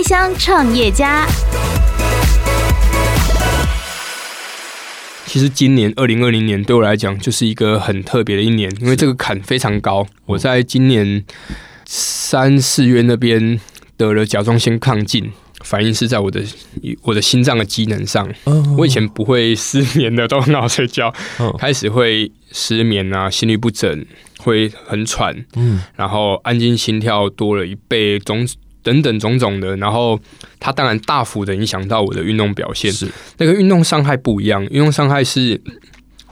开箱创业家。其实今年二零二零年对我来讲就是一个很特别的一年，因为这个坎非常高。我在今年三四月那边得了甲状腺亢进。反应是在我的我的心脏的机能上。我以前不会失眠的，都很好睡觉。开始会失眠啊，心律不整，会很喘。嗯，然后安静心跳多了一倍，种等等种种的。然后它当然大幅的影响到我的运动表现。是那个运动伤害不一样，运动伤害是。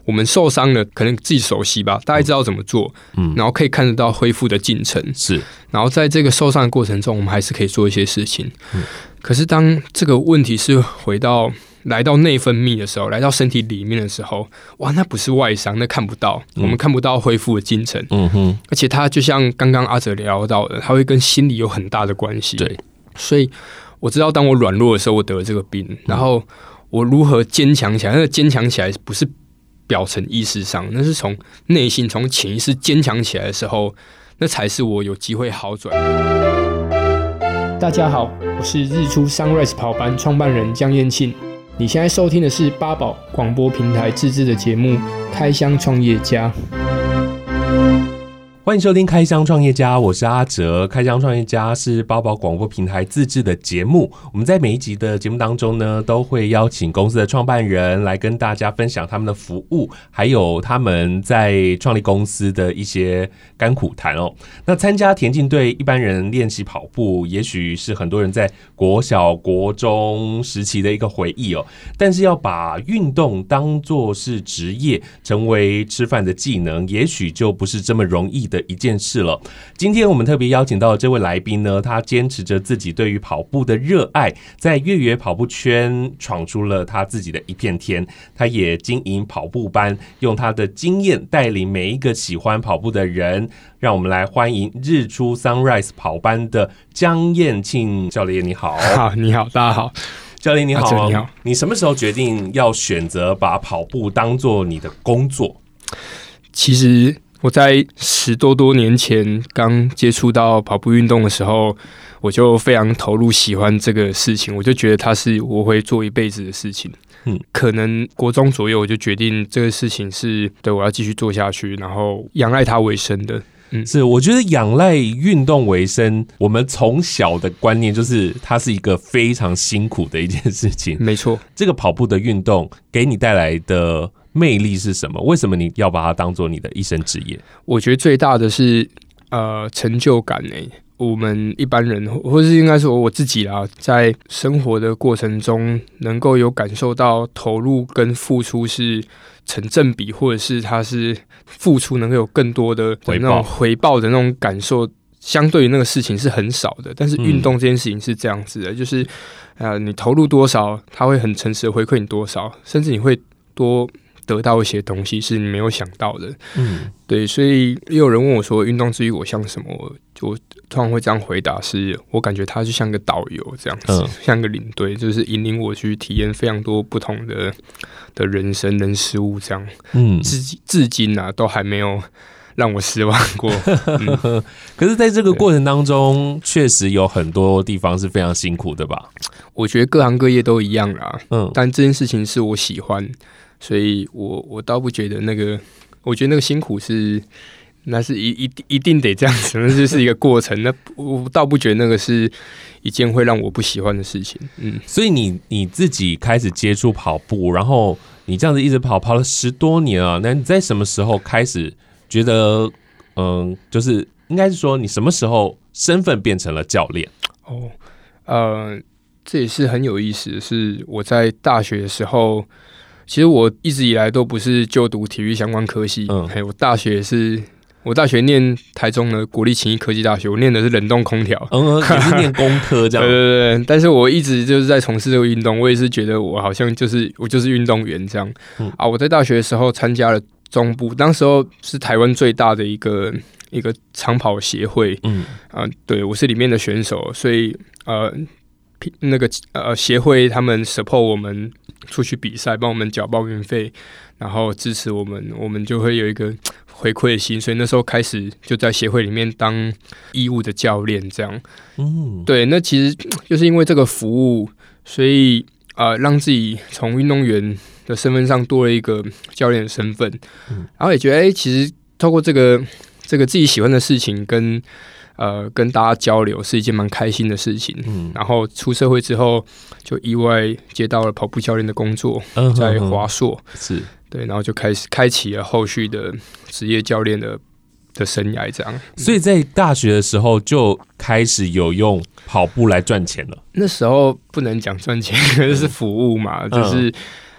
我们受伤了，可能自己熟悉吧，大概知道怎么做，嗯，然后可以看得到恢复的进程，是。然后在这个受伤的过程中，我们还是可以做一些事情。嗯，可是当这个问题是回到来到内分泌的时候，来到身体里面的时候，哇，那不是外伤，那看不到，我们看不到恢复的进程。嗯哼，而且它就像刚刚阿哲聊到的，它会跟心理有很大的关系。对，所以我知道，当我软弱的时候，我得了这个病，然后我如何坚强起来？那个坚强起来不是。表层意识上，那是从内心、从潜意识坚强起来的时候，那才是我有机会好转。大家好，我是日出 Sunrise 跑班创办人江彦庆。你现在收听的是八宝广播平台自制的节目《开箱创业家》。欢迎收听《开箱创业家》，我是阿哲。《开箱创业家》是包宝广播平台自制的节目。我们在每一集的节目当中呢，都会邀请公司的创办人来跟大家分享他们的服务，还有他们在创立公司的一些甘苦谈哦。那参加田径队，一般人练习跑步，也许是很多人在国小、国中时期的一个回忆哦。但是要把运动当作是职业，成为吃饭的技能，也许就不是这么容易的。一件事了。今天我们特别邀请到的这位来宾呢，他坚持着自己对于跑步的热爱，在越野跑步圈闯出了他自己的一片天。他也经营跑步班，用他的经验带领每一个喜欢跑步的人。让我们来欢迎日出 Sunrise 跑班的江燕庆教练。你好，好，你好，大家好，教练你好，你好。你什么时候决定要选择把跑步当做你的工作？其实。我在十多多年前刚接触到跑步运动的时候，我就非常投入，喜欢这个事情。我就觉得它是我会做一辈子的事情。嗯，可能国中左右我就决定这个事情是对我要继续做下去，然后仰赖它为生的。嗯，是我觉得仰赖运动为生，我们从小的观念就是它是一个非常辛苦的一件事情。没错，这个跑步的运动给你带来的。魅力是什么？为什么你要把它当做你的一生职业？我觉得最大的是呃成就感诶、欸。我们一般人，或是应该说我自己啦，在生活的过程中，能够有感受到投入跟付出是成正比，或者是它是付出能够有更多的那种回报的那种感受，相对于那个事情是很少的。但是运动这件事情是这样子的，嗯、就是呃，你投入多少，它会很诚实的回馈你多少，甚至你会多。得到一些东西是你没有想到的，嗯，对，所以也有人问我说，运动之于我像什么？我就通常会这样回答是：是我感觉他就像个导游这样子，嗯、像个领队，就是引领我去体验非常多不同的的人生、人事物这样。嗯，至至今啊，都还没有让我失望过。嗯、可是，在这个过程当中，确实有很多地方是非常辛苦的吧？我觉得各行各业都一样啦。嗯，但这件事情是我喜欢。所以我我倒不觉得那个，我觉得那个辛苦是，那是一一一定得这样子，那就是一个过程。那我倒不觉得那个是一件会让我不喜欢的事情。嗯，所以你你自己开始接触跑步，然后你这样子一直跑跑了十多年啊，那你在什么时候开始觉得，嗯，就是应该是说你什么时候身份变成了教练？哦，呃，这也是很有意思的是我在大学的时候。其实我一直以来都不是就读体育相关科系，嗯，还有我大学是，我大学念台中的国立勤益科技大学，我念的是冷冻空调，嗯，也是念工科 这样，对对对。但是我一直就是在从事这个运动，我也是觉得我好像就是我就是运动员这样，嗯。啊，我在大学的时候参加了中部，当时候是台湾最大的一个一个长跑协会，嗯。啊，对我是里面的选手，所以呃。那个呃协会他们 support 我们出去比赛，帮我们缴报名费，然后支持我们，我们就会有一个回馈的心，所以那时候开始就在协会里面当义务的教练，这样。嗯，对，那其实就是因为这个服务，所以啊、呃，让自己从运动员的身份上多了一个教练的身份，嗯、然后也觉得，哎、欸，其实透过这个这个自己喜欢的事情跟。呃，跟大家交流是一件蛮开心的事情。嗯，然后出社会之后，就意外接到了跑步教练的工作，嗯、在华硕是对，然后就开始开启了后续的职业教练的的生涯。这样，所以在大学的时候就开始有用跑步来赚钱了。那时候不能讲赚钱，可是服务嘛，嗯、就是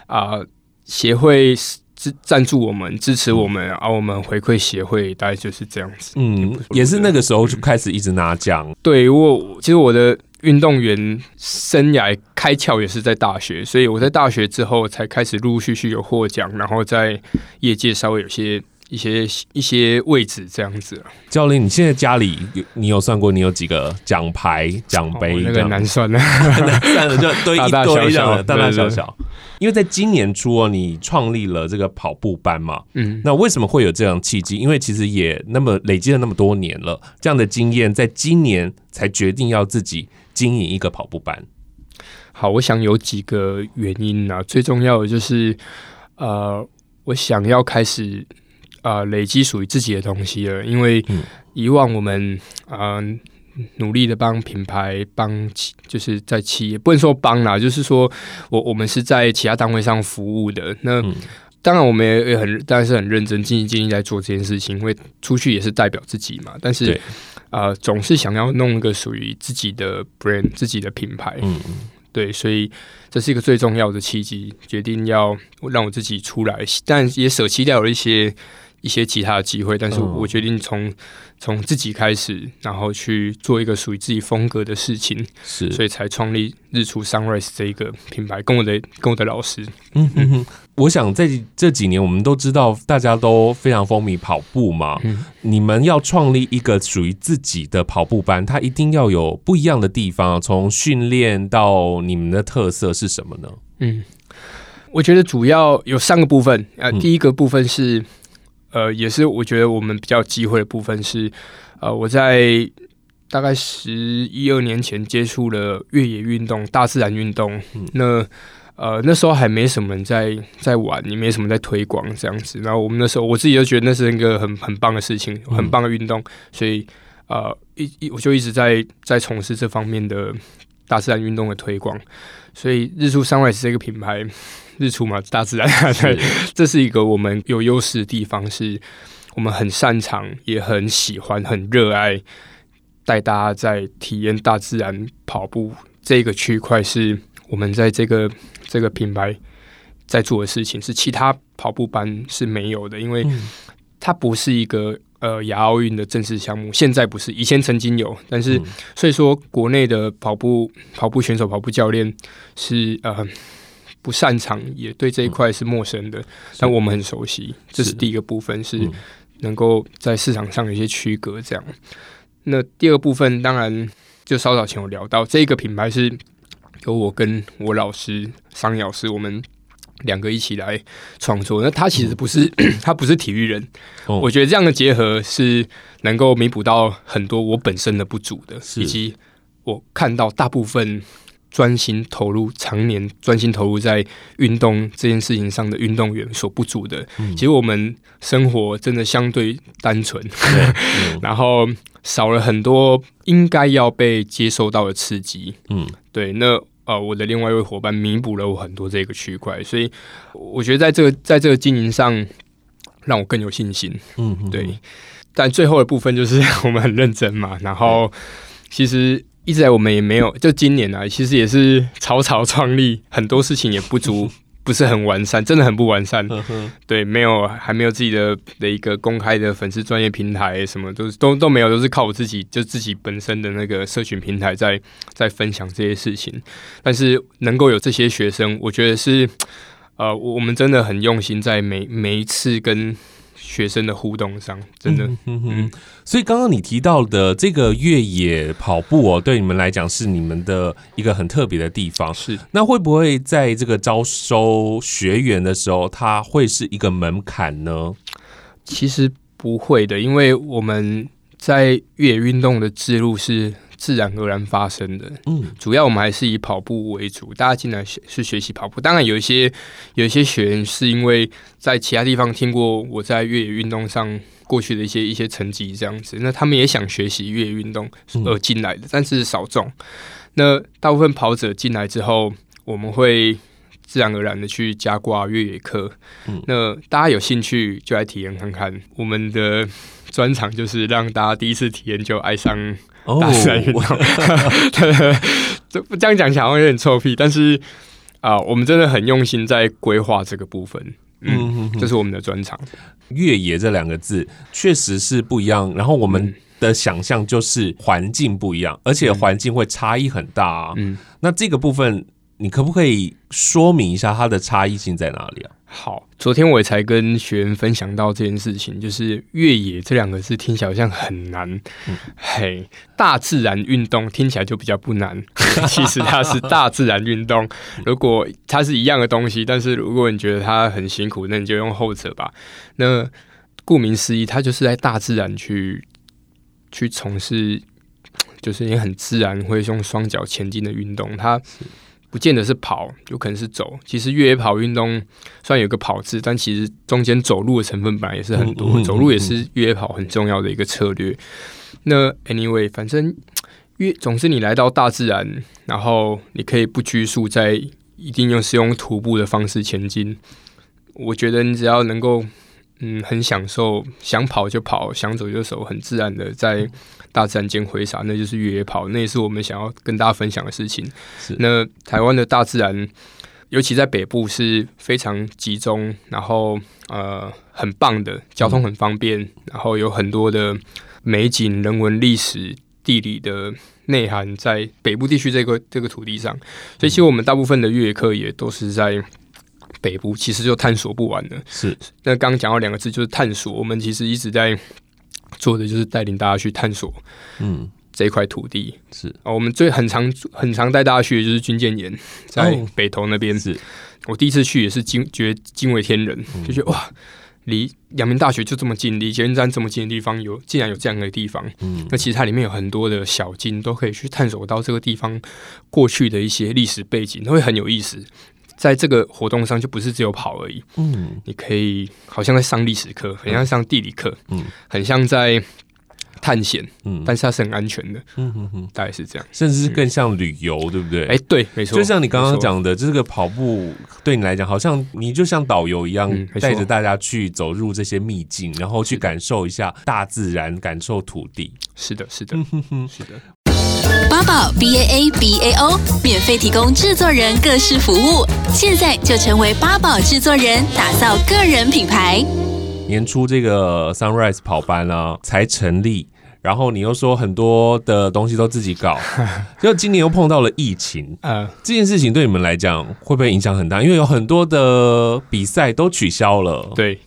啊、呃，协会。支赞助我们，支持我们，啊我们回馈协会，大概就是这样子。嗯，也是那个时候就开始一直拿奖。对，我其实我的运动员生涯开窍也是在大学，所以我在大学之后才开始陆陆续续有获奖，然后在业界稍微有些一些一些位置这样子。教练，你现在家里有你有算过你有几个奖牌奖杯？哦，那个难算了，难算 了就 堆一堆这样的，大大小小。因为在今年初哦，你创立了这个跑步班嘛，嗯，那为什么会有这样契机？因为其实也那么累积了那么多年了，这样的经验，在今年才决定要自己经营一个跑步班。好，我想有几个原因啊，最重要的就是呃，我想要开始啊、呃、累积属于自己的东西了，因为以往我们啊。呃努力的帮品牌帮企，就是在企业不能说帮啦，就是说我我们是在其他单位上服务的。那、嗯、当然我们也很，当然是很认真、尽心尽力在做这件事情，因为出去也是代表自己嘛。但是啊、呃，总是想要弄一个属于自己的 brand、自己的品牌。嗯，对，所以这是一个最重要的契机，决定要让我自己出来，但也舍弃掉了一些。一些其他的机会，但是我决定从从、嗯、自己开始，然后去做一个属于自己风格的事情，是，所以才创立日出 Sunrise 这一个品牌，跟我的跟我的老师。嗯哼哼，我想在这几年，我们都知道大家都非常风靡跑步嘛，嗯、你们要创立一个属于自己的跑步班，它一定要有不一样的地方，从训练到你们的特色是什么呢？嗯，我觉得主要有三个部分啊，第一个部分是。呃，也是我觉得我们比较有机会的部分是，呃，我在大概十一二年前接触了越野运动、大自然运动。嗯、那呃那时候还没什么人在在玩，也没什么在推广这样子。然后我们那时候我自己就觉得那是一个很很棒的事情，很棒的运动，嗯、所以呃一一我就一直在在从事这方面的大自然运动的推广。所以日出 Sunrise 这个品牌。日出嘛，大自然，对，这是一个我们有优势的地方，是我们很擅长，也很喜欢，很热爱带大家在体验大自然跑步这个区块，是我们在这个这个品牌在做的事情，是其他跑步班是没有的，因为它不是一个呃亚奥运的正式项目，现在不是，以前曾经有，但是所以说国内的跑步跑步选手、跑步教练是呃。不擅长，也对这一块是陌生的，嗯、但我们很熟悉。这是第一个部分，是能够在市场上有一些区隔。这样，那第二部分当然就稍早前有聊到，这个品牌是由我跟我老师商老师，我们两个一起来创作。那他其实不是，嗯、他不是体育人。哦、我觉得这样的结合是能够弥补到很多我本身的不足的，以及我看到大部分。专心投入，常年专心投入在运动这件事情上的运动员所不足的。嗯、其实我们生活真的相对单纯，嗯、然后少了很多应该要被接受到的刺激。嗯，对。那呃，我的另外一位伙伴弥补了我很多这个区块，所以我觉得在这个在这个经营上，让我更有信心。嗯，嗯，对。但最后的部分就是 我们很认真嘛，然后其实。一直在我们也没有，就今年啊，其实也是草草创立，很多事情也不足，不是很完善，真的很不完善。对，没有，还没有自己的的一个公开的粉丝专业平台，什么都都都没有，都是靠我自己，就自己本身的那个社群平台在在分享这些事情。但是能够有这些学生，我觉得是呃，我们真的很用心，在每每一次跟。学生的互动上，真的，嗯哼，所以刚刚你提到的这个越野跑步哦，对你们来讲是你们的一个很特别的地方。是，那会不会在这个招收学员的时候，它会是一个门槛呢？其实不会的，因为我们在越野运动的之路是自然而然发生的。嗯，主要我们还是以跑步为主，大家进来是学习跑步。当然，有一些有一些学员是因为在其他地方听过我在越野运动上过去的一些一些成绩这样子，那他们也想学习越野运动而进来的，但是少众。那大部分跑者进来之后，我们会自然而然的去加挂越野课。嗯，那大家有兴趣就来体验看看。我们的专场就是让大家第一次体验就爱上大自然运动。这不这样讲起来好像有点臭屁，但是啊、呃，我们真的很用心在规划这个部分。嗯，嗯哼哼，这是我们的专长。越野这两个字确实是不一样。然后我们、嗯。的想象就是环境不一样，而且环境会差异很大啊。嗯，那这个部分你可不可以说明一下它的差异性在哪里啊？好，昨天我也才跟学员分享到这件事情，就是越野这两个字听起来好像很难。嗯、嘿，大自然运动听起来就比较不难，其实它是大自然运动。如果它是一样的东西，但是如果你觉得它很辛苦，那你就用后者吧。那顾名思义，它就是在大自然去。去从事就是你很自然会用双脚前进的运动，它不见得是跑，有可能是走。其实越野跑运动虽然有个跑字，但其实中间走路的成分本来也是很多，走路也是越野跑很重要的一个策略。那 anyway，反正越总是你来到大自然，然后你可以不拘束在一定用是用徒步的方式前进。我觉得你只要能够。嗯，很享受，想跑就跑，想走就走，很自然的在大自然间挥洒，那就是越野跑，那也是我们想要跟大家分享的事情。是那台湾的大自然，尤其在北部是非常集中，然后呃很棒的，交通很方便，嗯、然后有很多的美景、人文、历史、地理的内涵在北部地区这个这个土地上，所以其实我们大部分的越野课也都是在。北部其实就探索不完的，是。那刚刚讲到两个字，就是探索。我们其实一直在做的就是带领大家去探索，嗯，这一块土地是。哦，我们最很常很常带大家去的就是军舰岩，在北投那边。哦。是我第一次去也是惊觉惊为天人，嗯、就觉得哇，离阳明大学就这么近，离捷运站这么近的地方有竟然有这样的地方。嗯，那其实它里面有很多的小径，都可以去探索到这个地方过去的一些历史背景，都会很有意思。在这个活动上，就不是只有跑而已。嗯，你可以好像在上历史课，很像上地理课，嗯，很像在探险，嗯，但是它是很安全的，嗯哼哼，大概是这样，甚至是更像旅游，嗯、对不对？哎，对，没错。就像你刚刚讲的，这个跑步对你来讲，好像你就像导游一样，带着大家去走入这些秘境，然后去感受一下大自然，感受土地。是的，是的，嗯哼哼，是的。八宝 B A A B A O 免费提供制作人各式服务，现在就成为八宝制作人，打造个人品牌。年初这个 Sunrise 跑班啊才成立，然后你又说很多的东西都自己搞，就今年又碰到了疫情，嗯，这件事情对你们来讲会不会影响很大？因为有很多的比赛都取消了。对，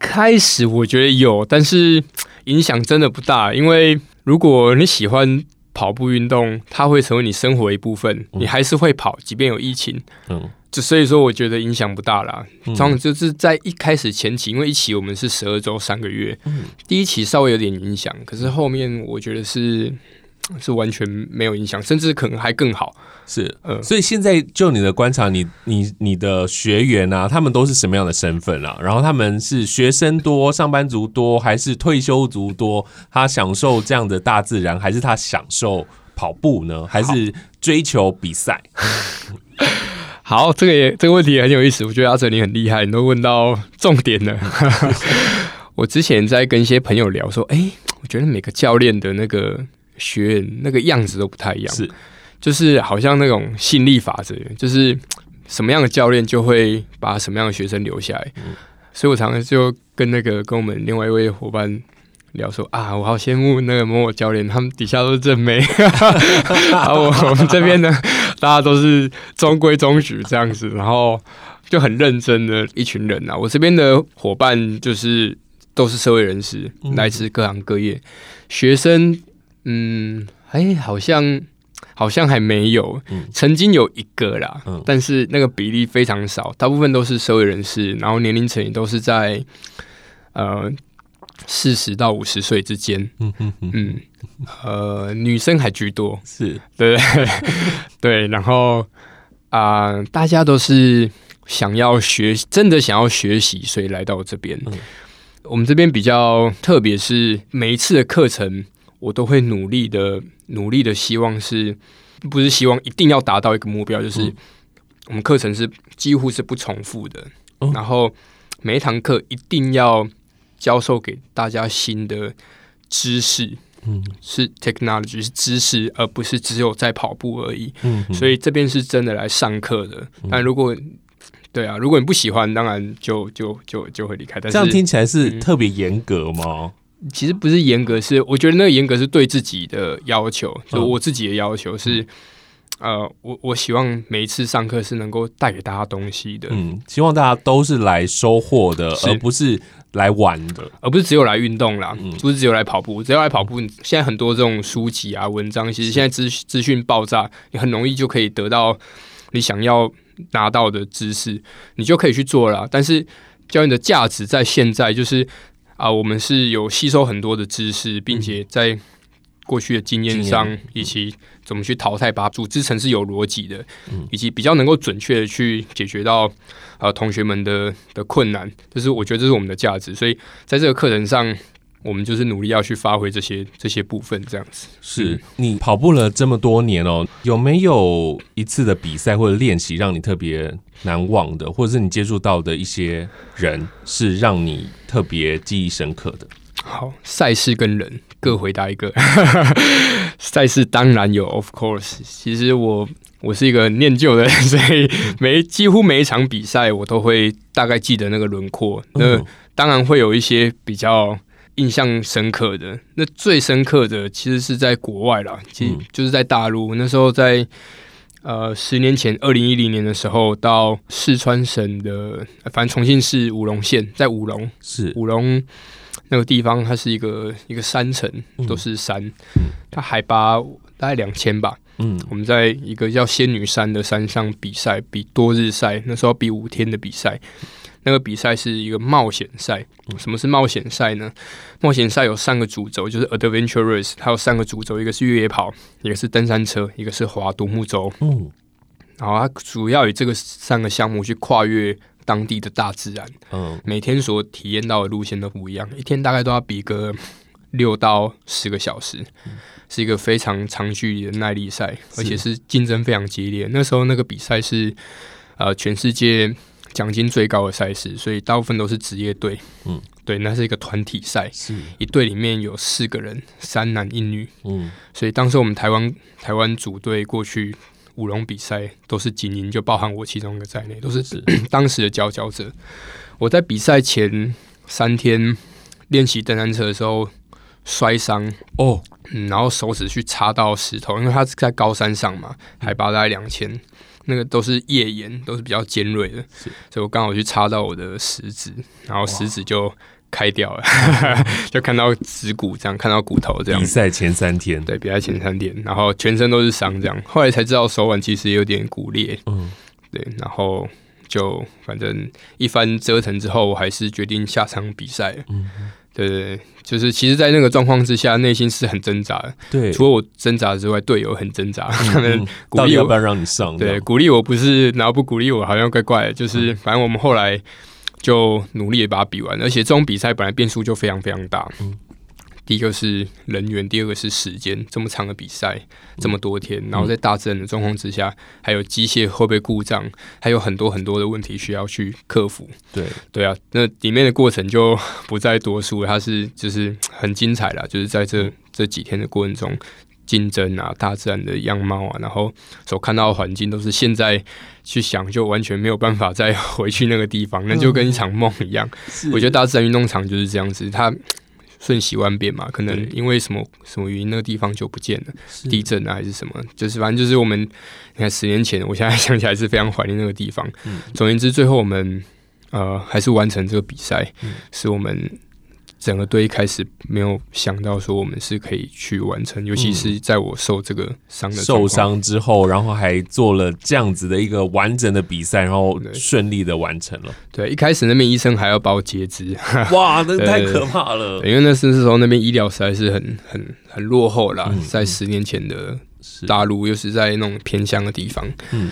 开始我觉得有，但是影响真的不大，因为如果你喜欢。跑步运动，它会成为你生活的一部分，你还是会跑，即便有疫情，嗯，就所以说，我觉得影响不大啦。通常就是在一开始前期，因为一期我们是十二周三个月，嗯，第一期稍微有点影响，可是后面我觉得是。是完全没有影响，甚至可能还更好。是，嗯，所以现在就你的观察，你你你的学员啊，他们都是什么样的身份啊？然后他们是学生多、上班族多，还是退休族多？他享受这样的大自然，还是他享受跑步呢？还是追求比赛？好，好，这个也这个问题也很有意思。我觉得阿哲你很厉害，你都问到重点了。我之前在跟一些朋友聊说，哎、欸，我觉得每个教练的那个。学员那个样子都不太一样，是，就是好像那种吸引力法则，就是什么样的教练就会把什么样的学生留下来。嗯、所以我常常就跟那个跟我们另外一位伙伴聊说啊，我好羡慕那个某某教练，他们底下都是正妹，然后我我们这边呢，大家都是中规中矩这样子，然后就很认真的一群人啊。我这边的伙伴就是都是社会人士，嗯、来自各行各业，学生。嗯，哎，好像好像还没有，嗯、曾经有一个啦，嗯、但是那个比例非常少，大部分都是社会人士，然后年龄层也都是在呃四十到五十岁之间，嗯嗯嗯，呃，女生还居多，是。对 对，然后啊、呃，大家都是想要学，真的想要学习，所以来到这边。嗯、我们这边比较特别，是每一次的课程，我都会努力的、努力的，希望是不是希望一定要达到一个目标，就是我们课程是几乎是不重复的，嗯、然后每一堂课一定要。教授给大家新的知识，嗯，是 technology 是知识，而不是只有在跑步而已。嗯，所以这边是真的来上课的。嗯、但如果对啊，如果你不喜欢，当然就就就就会离开。但是这样听起来是特别严格吗？嗯？其实不是严格，是我觉得那个严格是对自己的要求，就我自己的要求是。嗯呃，我我希望每一次上课是能够带给大家东西的，嗯，希望大家都是来收获的，而不是来玩的，而不是只有来运动啦，嗯、不是只有来跑步，只要来跑步，现在很多这种书籍啊、文章，其实现在资资讯爆炸，你很容易就可以得到你想要拿到的知识，你就可以去做了。但是教练的价值在现在，就是啊、呃，我们是有吸收很多的知识，并且在。过去的经验上，以及怎么去淘汰，把组织成是有逻辑的，以及比较能够准确的去解决到呃同学们的的困难，就是我觉得这是我们的价值。所以在这个课程上，我们就是努力要去发挥这些这些部分，这样子。是你跑步了这么多年哦，有没有一次的比赛或者练习让你特别难忘的，或者是你接触到的一些人是让你特别记忆深刻的？好，赛事跟人各回答一个。赛事当然有，of course。其实我我是一个念旧的人，所以每几乎每一场比赛我都会大概记得那个轮廓。那当然会有一些比较印象深刻的。那最深刻的其实是在国外啦，其实就是在大陆。那时候在呃十年前，二零一零年的时候，到四川省的，反正重庆市武隆县，在武隆是武隆。那个地方它是一个一个山城，都是山，嗯、它海拔大概两千吧。嗯，我们在一个叫仙女山的山上比赛，比多日赛，那时候比五天的比赛。那个比赛是一个冒险赛。什么是冒险赛呢？冒险赛有三个主轴，就是 Adventure Race，它有三个主轴，一个是越野跑，一个是登山车，一个是划独木舟。嗯，然后它主要以这个三个项目去跨越。当地的大自然，嗯，每天所体验到的路线都不一样，一天大概都要比个六到十个小时，嗯、是一个非常长距离的耐力赛，而且是竞争非常激烈。那时候那个比赛是呃全世界奖金最高的赛事，所以大部分都是职业队，嗯，对，那是一个团体赛，是。一队里面有四个人，三男一女，嗯，所以当时我们台湾台湾组队过去。舞龙比赛都是精英，就包含我其中一个在内，都是 当时的佼佼者。我在比赛前三天练习登山车的时候摔伤哦，嗯，然后手指去插到石头，因为它是在高山上嘛，海拔大概两千，那个都是页岩，都是比较尖锐的，是所以我刚好去插到我的食指，然后食指就。开掉了，就看到指骨这样，看到骨头这样。比赛前三天，对，比赛前三天，然后全身都是伤，这样。后来才知道手腕其实有点骨裂，嗯，对，然后就反正一番折腾之后，我还是决定下场比赛。嗯，对对对，就是其实，在那个状况之下，内心是很挣扎的。对，除了我挣扎之外，队友很挣扎，他们鼓励我，不要让你上？对，鼓励我不是，然后不鼓励我，好像怪怪的。就是反正我们后来。就努力的把它比完，而且这种比赛本来变数就非常非常大。嗯，第一个是人员，第二个是时间，这么长的比赛，这么多天，然后在大自然的状况之下，还有机械会不会故障，还有很多很多的问题需要去克服。对，对啊，那里面的过程就 不再多说，它是就是很精彩啦，就是在这这几天的过程中。竞争啊，大自然的样貌啊，然后所看到的环境都是现在去想就完全没有办法再 回去那个地方，那就跟一场梦一样。嗯、我觉得大自然运动场就是这样子，它瞬息万变嘛，可能因为什么什么原因，那个地方就不见了，地震啊还是什么，就是反正就是我们你看十年前，我现在想起来是非常怀念那个地方。嗯、总言之，最后我们呃还是完成这个比赛，嗯、是我们。整个队一开始没有想到说我们是可以去完成，尤其是在我受这个伤的受伤之后，然后还做了这样子的一个完整的比赛，然后顺利的完成了。对，一开始那边医生还要把我截肢，哇，那太可怕了。因为那是时候那边医疗实在是很很很落后啦，嗯、在十年前的大陆，又是在那种偏乡的地方，嗯。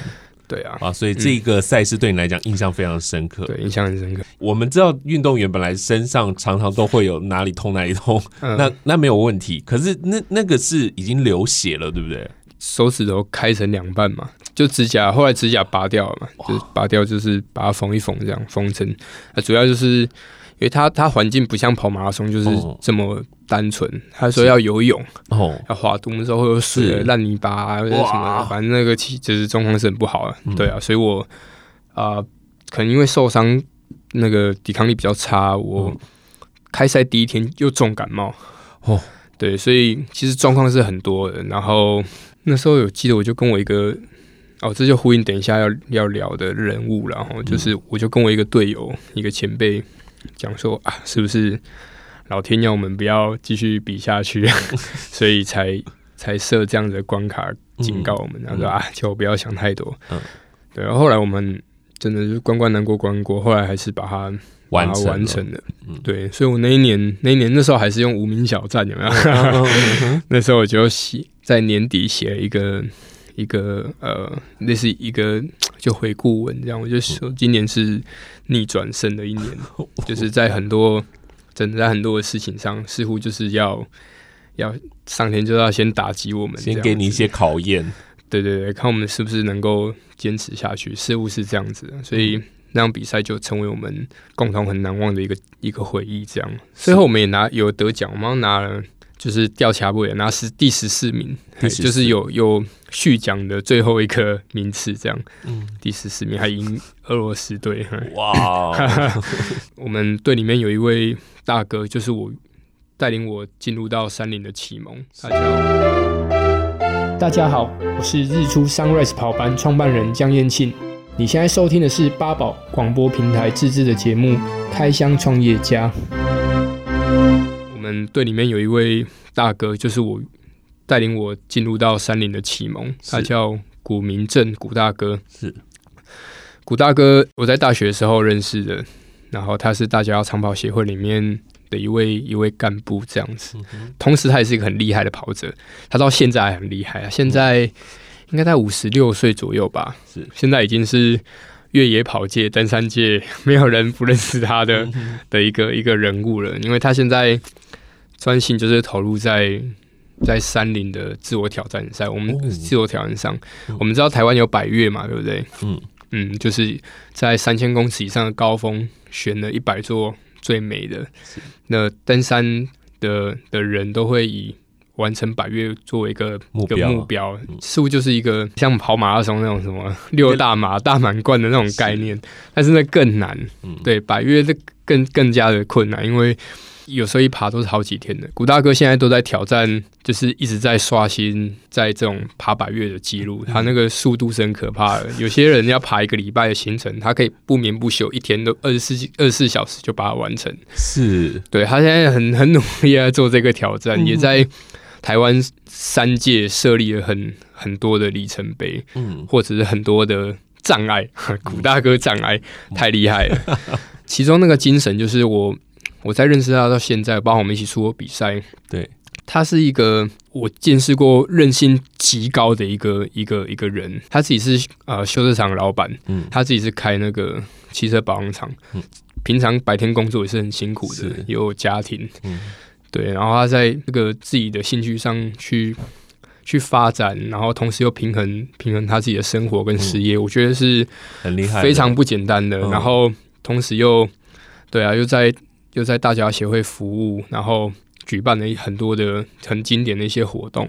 对啊，啊，所以这个赛事对你来讲印象非常深刻。对，印象很深刻。我们知道运动员本来身上常常都会有哪里痛哪里痛，嗯、那那没有问题。可是那那个是已经流血了，对不对？手指头开成两半嘛，就指甲，后来指甲拔掉了嘛，就拔掉就是把它缝一缝，这样缝成。那主要就是。因为他他环境不像跑马拉松，就是这么单纯。哦、他说要游泳，哦，要滑动的时候会有水、烂泥巴啊，或者什么，反正那个其就是状况是很不好的。嗯、对啊，所以我啊、呃，可能因为受伤，那个抵抗力比较差，我开赛第一天又重感冒。哦，对，所以其实状况是很多的。然后那时候有记得，我就跟我一个哦，这就呼应等一下要要聊的人物，然后就是我就跟我一个队友，一个前辈。讲说啊，是不是老天要我们不要继续比下去，所以才才设这样的关卡警告我们？然后、说啊，叫我不要想太多。嗯，对。然后后来我们真的是关关难过关过，后来还是把它把它完成了。嗯，对。所以我那一年那一年那时候还是用无名小站，有没有？嗯、那时候我就写在年底写了一个一个呃，类似一个就回顾文这样，我就说今年是。逆转胜的一年，就是在很多，真的在很多的事情上，似乎就是要要上天就要先打击我们，先给你一些考验。对对对，看我们是不是能够坚持下去，似乎是这样子。所以那场比赛就成为我们共同很难忘的一个一个回忆。这样，最后我们也拿有得奖，我们拿了。就是吊卡布也拿是第十四名，就是有有续奖的最后一颗名次，这样，嗯，第十四名还赢俄罗斯队，哇！我们队里面有一位大哥，就是我带领我进入到山林的启蒙。他叫大家好，我是日出 Sunrise 跑班创办人江燕庆。你现在收听的是八宝广播平台自制的节目《开箱创业家》。我们队里面有一位大哥，就是我带领我进入到山林的启蒙。他叫古明正，古大哥是古大哥。我在大学的时候认识的，然后他是大家长跑协会里面的一位一位干部，这样子。同时，他也是一个很厉害的跑者，他到现在还很厉害啊！现在应该在五十六岁左右吧？是现在已经是。越野跑界、登山界，没有人不认识他的的一个一个人物了。因为他现在专心就是投入在在山林的自我挑战赛。我们自我挑战上，我们知道台湾有百越嘛，对不对？嗯嗯，就是在三千公尺以上的高峰，选了一百座最美的。那登山的的人都会以。完成百岳作为一个目标，目标似乎就是一个像跑马拉松那种什么六大马大满贯的那种概念，但是那更难。嗯、对，百岳这更更加的困难，因为有时候一爬都是好几天的。古大哥现在都在挑战，就是一直在刷新在这种爬百岳的记录，他那个速度是很可怕的。有些人要爬一个礼拜的行程，他可以不眠不休，一天都二十四二十四小时就把它完成。是，对，他现在很很努力在做这个挑战，嗯、也在。台湾三界设立了很很多的里程碑，嗯，或者是很多的障碍，古大哥障碍太厉害了。其中那个精神就是我我在认识他到现在，包括我们一起出国比赛，对，他是一个我见识过韧性极高的一个一个一个人。他自己是呃修车厂老板，嗯，他自己是开那个汽车保养厂，嗯，平常白天工作也是很辛苦的，也有家庭，嗯。对，然后他在这个自己的兴趣上去去发展，然后同时又平衡平衡他自己的生活跟事业，嗯、我觉得是很厉害，非常不简单的。然后同时又对啊，又在又在大家协会服务，然后举办了很多的很经典的一些活动，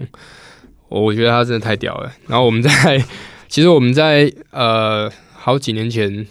我觉得他真的太屌了。然后我们在 其实我们在呃好几年前。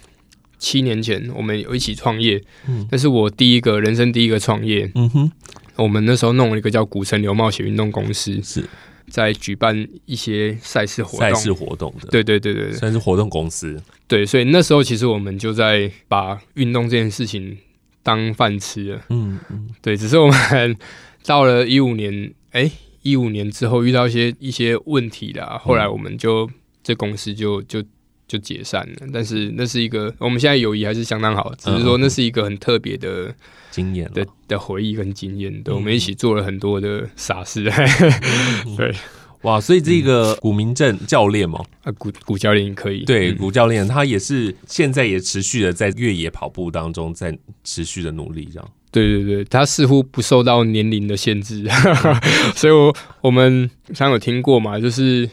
七年前，我们有一起创业，嗯，那是我第一个人生第一个创业，嗯哼，我们那时候弄了一个叫古城流冒险运动公司，是。在举办一些赛事活动，赛事活动的，对对对对，算是活动公司，对，所以那时候其实我们就在把运动这件事情当饭吃了。嗯嗯，对，只是我们到了一五年，哎，一五年之后遇到一些一些问题啦，后来我们就、嗯、这公司就就就解散了。但是那是一个我们现在友谊还是相当好，只是说那是一个很特别的经验的的回忆跟经验。对，我们一起做了很多的傻事。嗯、对。哇，所以这个古明正教练嘛，啊，古古教练可以，对，古教练他也是现在也持续的在越野跑步当中，在持续的努力，这样。对对对，他似乎不受到年龄的限制，所以我我们常有听过嘛，就是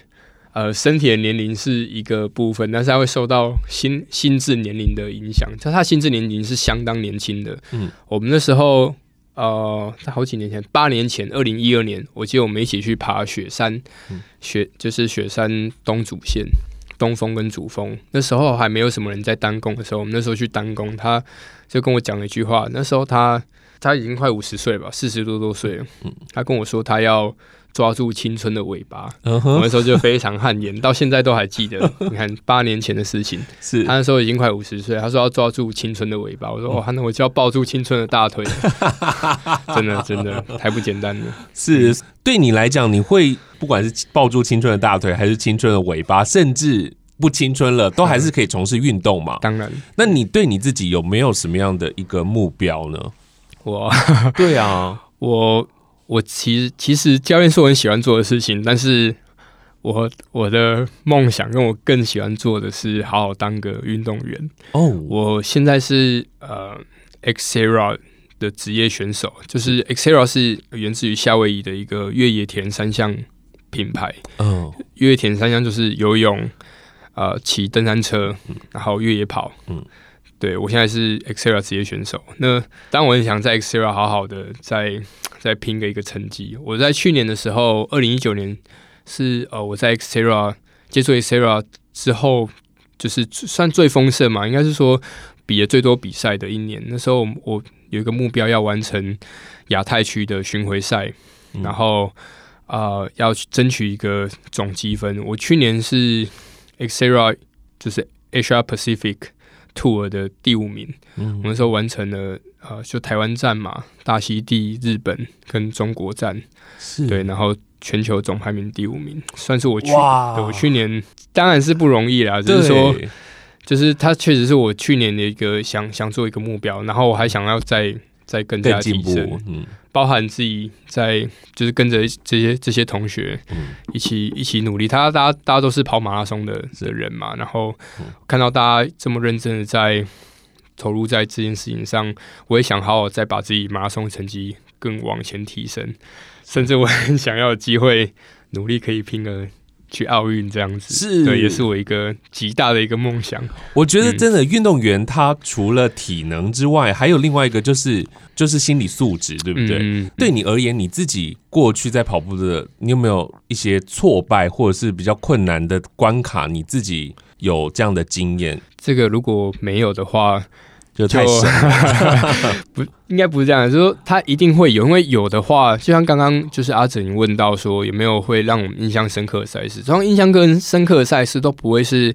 呃，身体的年龄是一个部分，但是他会受到心心智年龄的影响，他他心智年龄是相当年轻的。嗯，我们那时候。呃，在好几年前，八年前，二零一二年，我记得我们一起去爬雪山，嗯、雪就是雪山东主线，东峰跟主峰。那时候还没有什么人在单工的时候，我们那时候去单工，他就跟我讲了一句话。那时候他他已经快五十岁了吧，四十多多岁了。嗯，他跟我说他要。抓住青春的尾巴，uh huh. 我那时候就非常汗颜，到现在都还记得。你看八年前的事情，是他那时候已经快五十岁，他说要抓住青春的尾巴。我说哦，那我就要抱住青春的大腿。真的真的太不简单了。是对你来讲，你会不管是抱住青春的大腿，还是青春的尾巴，甚至不青春了，都还是可以从事运动嘛？当然。那你对你自己有没有什么样的一个目标呢？我，对啊，我。我其实其实教练是我很喜欢做的事情，但是我我的梦想跟我更喜欢做的是好好当个运动员哦。Oh. 我现在是呃 Xterra 的职业选手，就是 Xterra 是源自于夏威夷的一个越野田三项品牌。嗯，oh. 越野田三项就是游泳、呃骑登山车，然后越野跑。嗯，对我现在是 Xterra 职业选手。那当我很想在 Xterra 好好的再。再拼个一个成绩。我在去年的时候，二零一九年是呃，我在 Xterra 接触 Xterra 之后，就是算最丰盛嘛，应该是说比了最多比赛的一年。那时候我有一个目标要完成亚太区的巡回赛，嗯、然后啊、呃、要争取一个总积分。我去年是 Xterra 就是 Asia Pacific Tour 的第五名，嗯、我那时候完成了。呃，就台湾站嘛，大溪地、日本跟中国站，是。对，然后全球总排名第五名，算是我去，我去年当然是不容易啦，就是说，就是他确实是我去年的一个想想做一个目标，然后我还想要再再更加提升，嗯，包含自己在就是跟着这些这些同学一起、嗯、一起努力，他大家大家都是跑马拉松的的人嘛，然后看到大家这么认真的在。投入在这件事情上，我也想好好再把自己马拉松成绩更往前提升，甚至我很想要有机会努力可以拼个去奥运这样子，是对，也是我一个极大的一个梦想。我觉得真的运动员他除了体能之外，嗯、还有另外一个就是就是心理素质，对不对？嗯、对你而言，你自己过去在跑步的，你有没有一些挫败或者是比较困难的关卡？你自己有这样的经验？这个如果没有的话。就太 神了不应该不是这样，就是说他一定会有，因为有的话，就像刚刚就是阿泽你问到说有没有会让我们印象深刻的赛事，这种印象跟深刻的赛事都不会是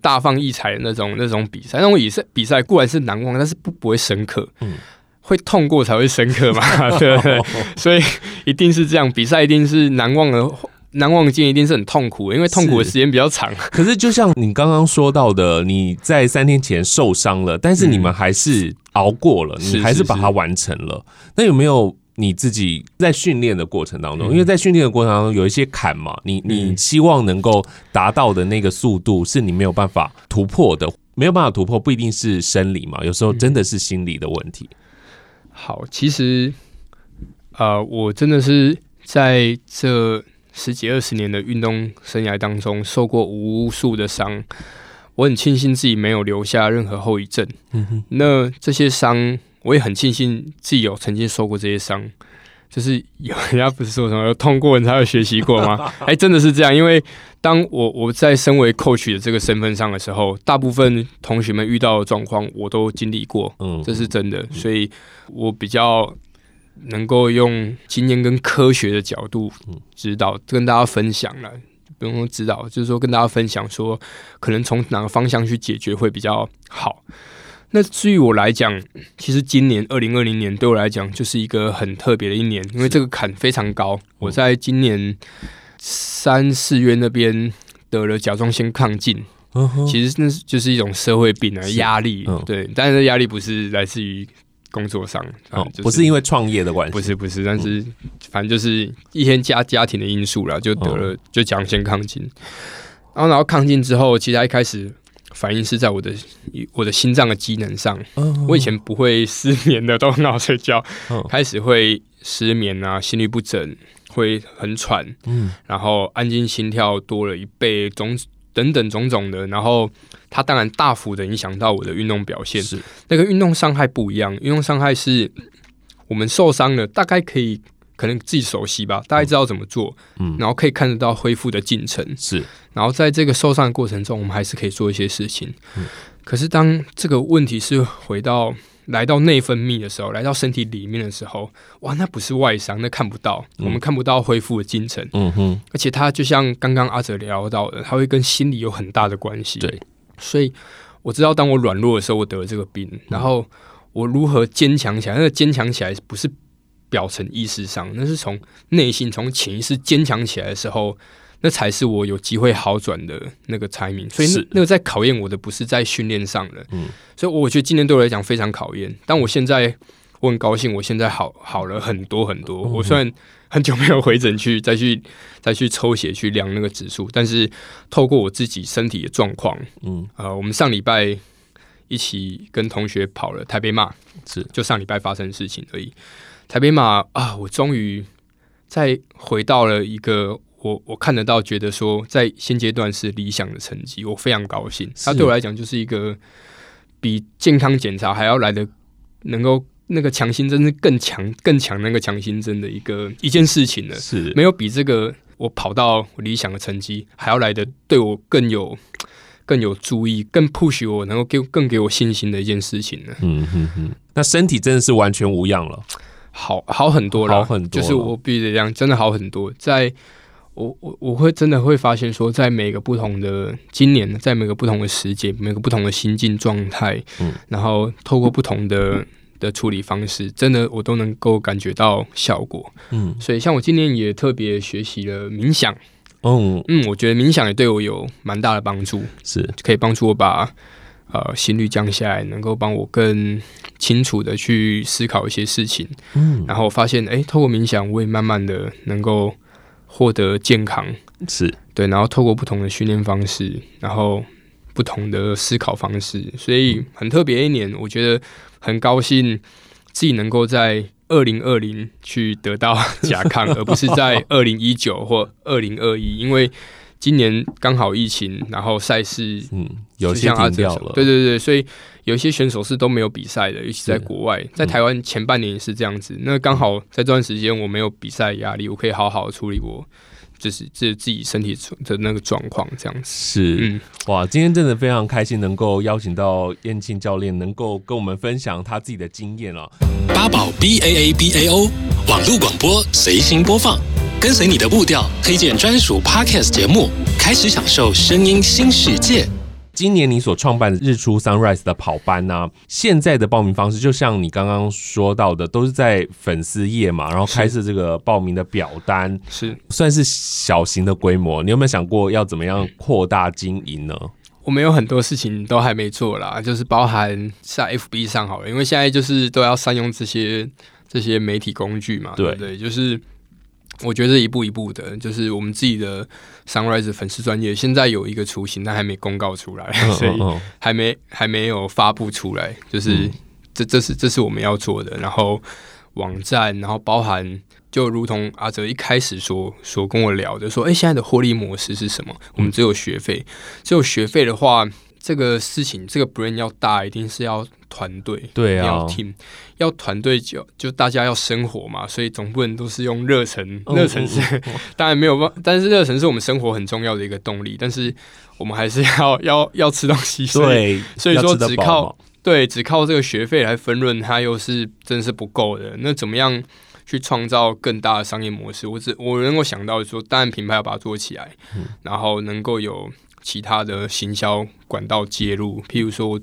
大放异彩的那种那种比赛，那种比赛比赛固然是难忘，但是不不会深刻，嗯，会痛过才会深刻嘛，对不对？所以一定是这样，比赛一定是难忘的。难忘的一定是很痛苦，因为痛苦的时间比较长。可是，就像你刚刚说到的，你在三天前受伤了，但是你们还是熬过了，嗯、你还是把它完成了。是是是，那有没有你自己在训练的过程当中？嗯、因为在训练的过程当中有一些坎嘛，你你希望能够达到的那个速度是你没有办法突破的，没有办法突破，不一定是生理嘛，有时候真的是心理的问题。好，其实，呃，我真的是在这。十几二十年的运动生涯当中，受过无数的伤，我很庆幸自己没有留下任何后遗症。嗯哼，那这些伤，我也很庆幸自己有曾经受过这些伤。就是有人家不是说什么有痛过你才会学习过吗？哎、欸，真的是这样。因为当我我在身为 coach 的这个身份上的时候，大部分同学们遇到的状况，我都经历过。嗯，这是真的，所以我比较。能够用经验跟科学的角度指导，跟大家分享了，不用说指导，就是说跟大家分享说，可能从哪个方向去解决会比较好。那至于我来讲，其实今年二零二零年对我来讲就是一个很特别的一年，因为这个坎非常高。我在今年三四月那边得了甲状腺亢进，其实那就是一种社会病啊，压力。对，但是压力不是来自于工作上，不是因为创业的关系，不是不是，但是反正就是一些家家庭的因素了，就得了就甲状腺亢进。然后然后亢进之后，其实他一开始。反应是在我的我的心脏的机能上。我以前不会失眠的，都很好睡觉。开始会失眠啊，心律不整，会很喘。然后安静心跳多了一倍，种等等种种的。然后它当然大幅的影响到我的运动表现。是那个运动伤害不一样，运动伤害是我们受伤了，大概可以。可能自己熟悉吧，大概知道怎么做，嗯，然后可以看得到恢复的进程，是。然后在这个受伤的过程中，我们还是可以做一些事情。嗯，可是当这个问题是回到来到内分泌的时候，来到身体里面的时候，哇，那不是外伤，那看不到，嗯，我们看不到恢复的进程。嗯哼，而且它就像刚刚阿哲聊到的，它会跟心理有很大的关系。对，所以我知道，当我软弱的时候，我得了这个病，然后我如何坚强起来？那个坚强起来不是。表层意识上，那是从内心、从潜意识坚强起来的时候，那才是我有机会好转的那个 timing。所以那那个在考验我的，不是在训练上的。嗯，所以我觉得今年对我来讲非常考验。但我现在我很高兴，我现在好好了很多很多。我虽然很久没有回诊去再去再去抽血去量那个指数，但是透过我自己身体的状况，嗯，呃，我们上礼拜一起跟同学跑了台北马，是就上礼拜发生的事情而已。台北马啊，我终于再回到了一个我我看得到，觉得说在现阶段是理想的成绩，我非常高兴。它对我来讲就是一个比健康检查还要来的能够那个强心针是更强更强那个强心针的一个一件事情了。是没有比这个我跑到理想的成绩还要来的对我更有更有注意，更 push 我，能够给更给我信心的一件事情了。嗯哼哼，那身体真的是完全无恙了。好好很多了，好很多，就是我必须得这样，真的好很多。在我我我会真的会发现说，在每个不同的今年，在每个不同的时节，每个不同的心境状态，嗯，然后透过不同的的处理方式，真的我都能够感觉到效果，嗯。所以像我今年也特别学习了冥想，哦嗯，我觉得冥想也对我有蛮大的帮助，是可以帮助我把。呃，心率降下来，能够帮我更清楚的去思考一些事情。嗯，然后发现，哎，透过冥想，我也慢慢的能够获得健康。是对，然后透过不同的训练方式，然后不同的思考方式，所以很特别一年，我觉得很高兴自己能够在二零二零去得到 甲亢，而不是在二零一九或二零二一，因为。今年刚好疫情，然后赛事嗯，有些停掉了。对对对，所以有一些选手是都没有比赛的，尤其在国外，在台湾前半年也是这样子。那刚好在这段时间我没有比赛压力，我可以好好处理我就是这自己身体的那个状况，这样子是嗯哇，今天真的非常开心能够邀请到燕庆教练，能够跟我们分享他自己的经验哦。八宝 B A A B A O 网络广播随心播放。跟随你的步调，推荐专属 Podcast 节目，开始享受声音新世界。今年你所创办的日出 Sunrise 的跑班呢、啊，现在的报名方式就像你刚刚说到的，都是在粉丝页嘛，然后开设这个报名的表单，是算是小型的规模。你有没有想过要怎么样扩大经营呢？我们有很多事情都还没做啦，就是包含在 FB 上好了，因为现在就是都要善用这些这些媒体工具嘛，对不对？就是。我觉得一步一步的，就是我们自己的 Sunrise 粉丝专业，现在有一个雏形，但还没公告出来，所以还没还没有发布出来。就是这这是这是我们要做的。然后网站，然后包含，就如同阿哲一开始说说跟我聊的，说，哎，现在的获利模式是什么？我们只有学费，只有学费的话。这个事情，这个 brand 要大，一定是要团队，对啊，要 team，要团队就就大家要生活嘛，所以总不能都是用热忱，热忱是 当然没有办法，但是热忱是我们生活很重要的一个动力，但是我们还是要 要要吃东西，所以对，所以说只靠对只靠这个学费来分润，它又是真是不够的。那怎么样去创造更大的商业模式？我只我能够想到说，当然品牌要把它做起来，然后能够有。其他的行销管道介入，譬如说，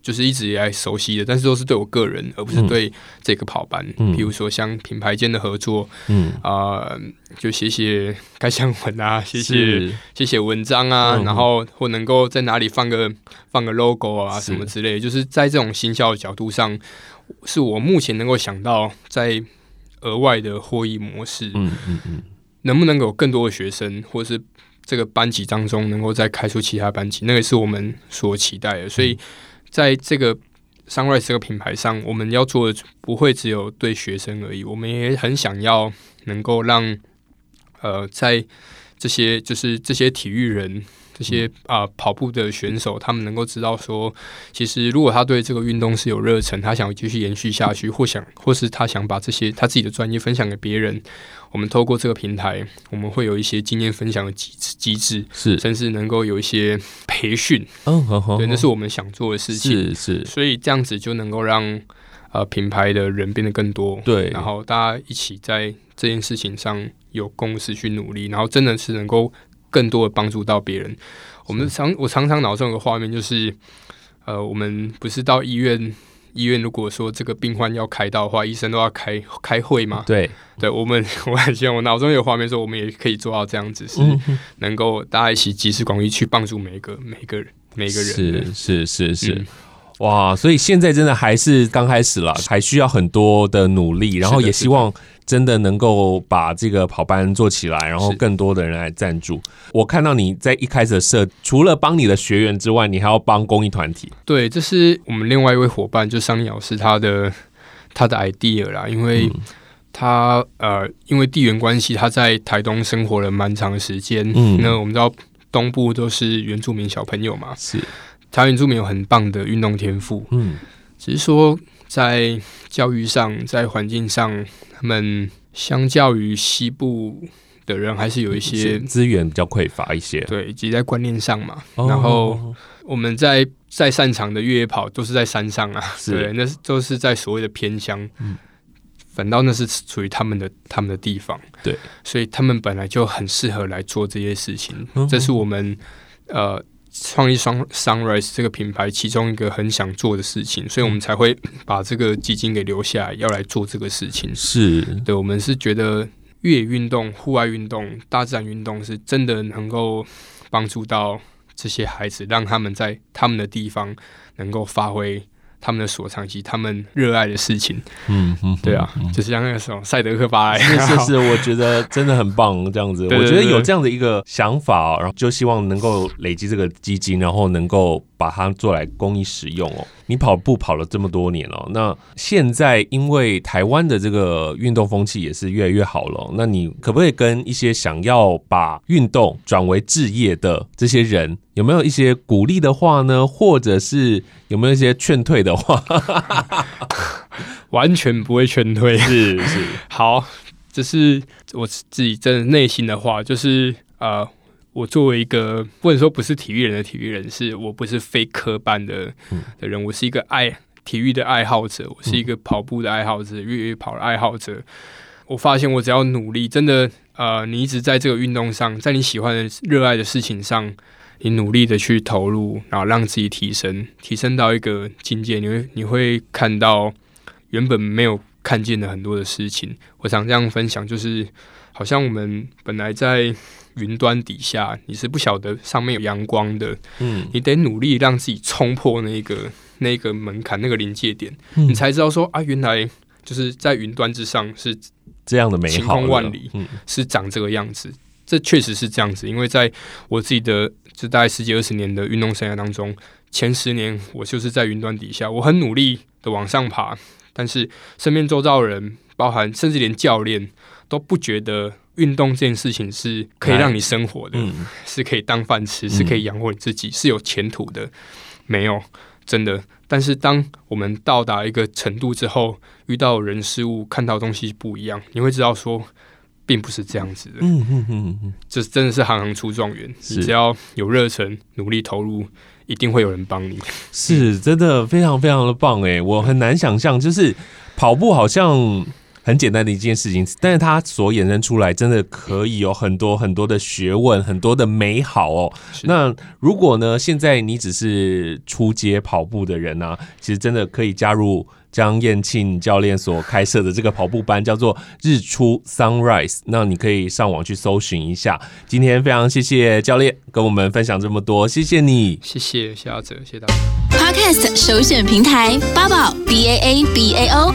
就是一直以来熟悉的，但是都是对我个人，而不是对这个跑班。嗯，比如说像品牌间的合作，嗯。啊、呃，就写写开箱文啊，写写写写文章啊，嗯、然后或能够在哪里放个放个 logo 啊什么之类。的，就是在这种行销的角度上，是我目前能够想到在额外的获益模式。嗯嗯嗯，能不能有更多的学生，或是这个班级当中能够再开出其他班级，那个是我们所期待的，所以。在这个 Sunrise 这个品牌上，我们要做的不会只有对学生而已，我们也很想要能够让呃，在这些就是这些体育人。这些啊、呃、跑步的选手，他们能够知道说，其实如果他对这个运动是有热忱，他想继续延续下去，或想或是他想把这些他自己的专业分享给别人，我们透过这个平台，我们会有一些经验分享的机机制，是。甚至能够有一些培训，嗯，对，那是我们想做的事情，是是，所以这样子就能够让呃品牌的人变得更多，对，然后大家一起在这件事情上有共识去努力，然后真的是能够。更多的帮助到别人，我们常我常常脑中有个画面，就是呃，我们不是到医院，医院如果说这个病患要开刀的话，医生都要开开会嘛？对，对我们 我很希望我脑中有画面，说我们也可以做到这样子，是能够大家一起集思广益去帮助每一个每一个人每一个人，是是是是。嗯。哇，所以现在真的还是刚开始了，还需要很多的努力，然后也希望真的能够把这个跑班做起来，然后更多的人来赞助。我看到你在一开始的设，除了帮你的学员之外，你还要帮公益团体。对，这是我们另外一位伙伴，就桑尼老师他的他的 idea 啦，因为他、嗯、呃，因为地缘关系，他在台东生活了蛮长时间。嗯，那我们知道东部都是原住民小朋友嘛，是。台湾原住民有很棒的运动天赋，嗯，只是说在教育上、在环境上，他们相较于西部的人，还是有一些资源比较匮乏一些。对，以及在观念上嘛。哦、然后我们在在擅长的越野跑都是在山上啊，是对，那是都是在所谓的偏乡。嗯，反倒那是属于他们的他们的地方。对，所以他们本来就很适合来做这些事情。嗯、这是我们呃。创意双 Sunrise 这个品牌其中一个很想做的事情，所以我们才会 把这个基金给留下来，要来做这个事情。是对，我们是觉得越野运动、户外运动、大自然运动是真的能够帮助到这些孩子，让他们在他们的地方能够发挥。他们的所长及他们热爱的事情，嗯嗯，对啊，嗯、就是像那个什么赛德克巴莱，是是是，我觉得真的很棒，这样子，我觉得有这样的一个想法，然后就希望能够累积这个基金，然后能够把它做来公益使用哦。你跑步跑了这么多年了，那现在因为台湾的这个运动风气也是越来越好了，那你可不可以跟一些想要把运动转为置业的这些人，有没有一些鼓励的话呢？或者是有没有一些劝退的话？完全不会劝退，是是。好，这是我自己真的内心的话，就是呃。我作为一个不能说不是体育人的体育人士，我不是非科班的的人，我是一个爱体育的爱好者，我是一个跑步的爱好者，越野跑的爱好者。我发现我只要努力，真的，呃，你一直在这个运动上，在你喜欢的、热爱的事情上，你努力的去投入，然后让自己提升，提升到一个境界，你会你会看到原本没有看见的很多的事情。我想这样分享，就是好像我们本来在。云端底下，你是不晓得上面有阳光的，嗯，你得努力让自己冲破那个那个门槛，那个临界点，嗯，你才知道说啊，原来就是在云端之上是这样的美好，晴空万里，嗯，是长这个样子。这确实是这样子，因为在我自己的这大概十几二十年的运动生涯当中，前十年我就是在云端底下，我很努力的往上爬，但是身边周遭的人，包含甚至连教练都不觉得。运动这件事情是可以让你生活的，嗯、是可以当饭吃，是可以养活你自己，嗯、是有前途的。没有，真的。但是当我们到达一个程度之后，遇到人事物，看到东西不一样，你会知道说，并不是这样子的。嗯嗯嗯嗯，这真的是行行出状元。你只要有热忱，努力投入，一定会有人帮你。是真的，非常非常的棒诶，我很难想象，就是跑步好像。很简单的一件事情，但是它所衍生出来，真的可以有很多很多的学问，很多的美好哦。那如果呢，现在你只是出街跑步的人呢、啊，其实真的可以加入。江燕庆教练所开设的这个跑步班叫做日出 Sunrise，那你可以上网去搜寻一下。今天非常谢谢教练跟我们分享这么多，谢谢你，谢谢谢阿哲，谢谢大家。Podcast 首选平台八宝 B A A B A O，